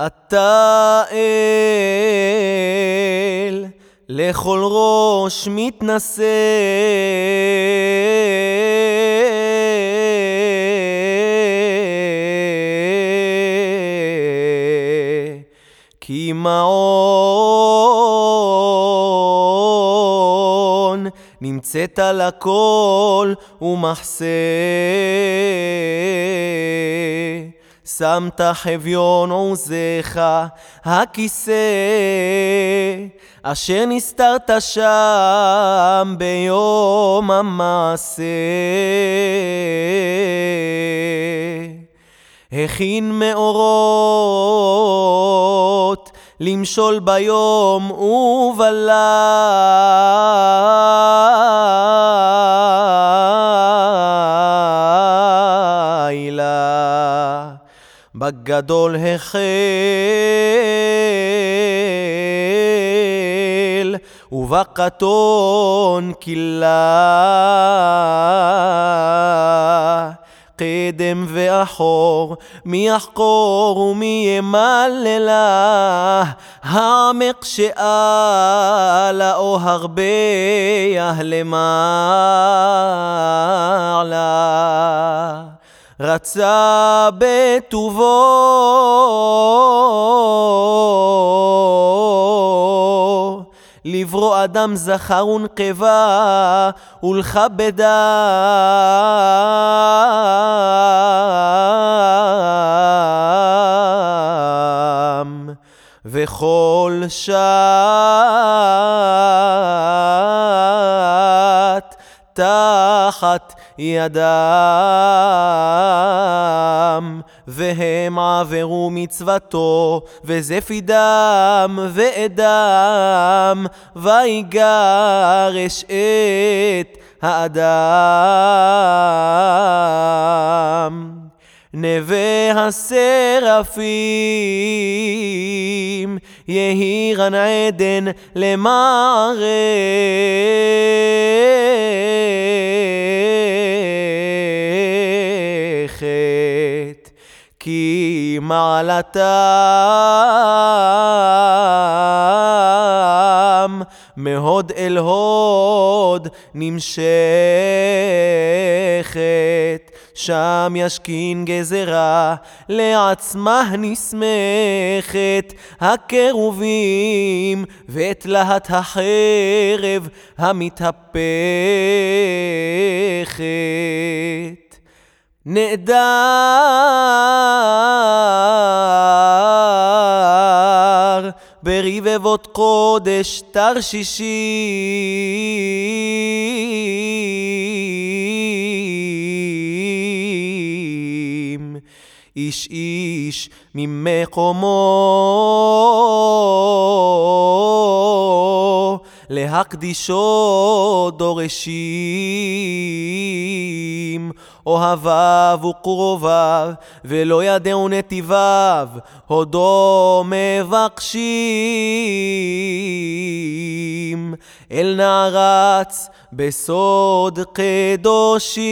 אתה אל לכל ראש מתנשא. כי מעון נמצאת לכל ומחסה שמת חביון עוזך הכיסא אשר נסתרת שם ביום המעשה. הכין מאורות למשול ביום ובלילה בגדול החל ובקטון כלה קדם ואחור, מי יחקור ומי ימללה, העמק שאלה או הרבה למעלה. רצה בטובו. לברוא אדם זכר ונקבה ולכבדם וכל שעת תחת ידם והם עברו מצוותו וזפי דם ואדם ויגרש את האדם. נווה השרפים יהירן עדן למערכת כי מעלתם מהוד אל הוד נמשכת שם ישכין גזרה לעצמה נסמכת. הקרובים ואת להט החרב המתהפכת. נעדר ברבבות קודש תרשישים איש איש ממקומו להקדישו דורשים. אוהביו וקרוביו ולא ידעו נתיביו הודו מבקשים. אל נערץ בסוד קדושים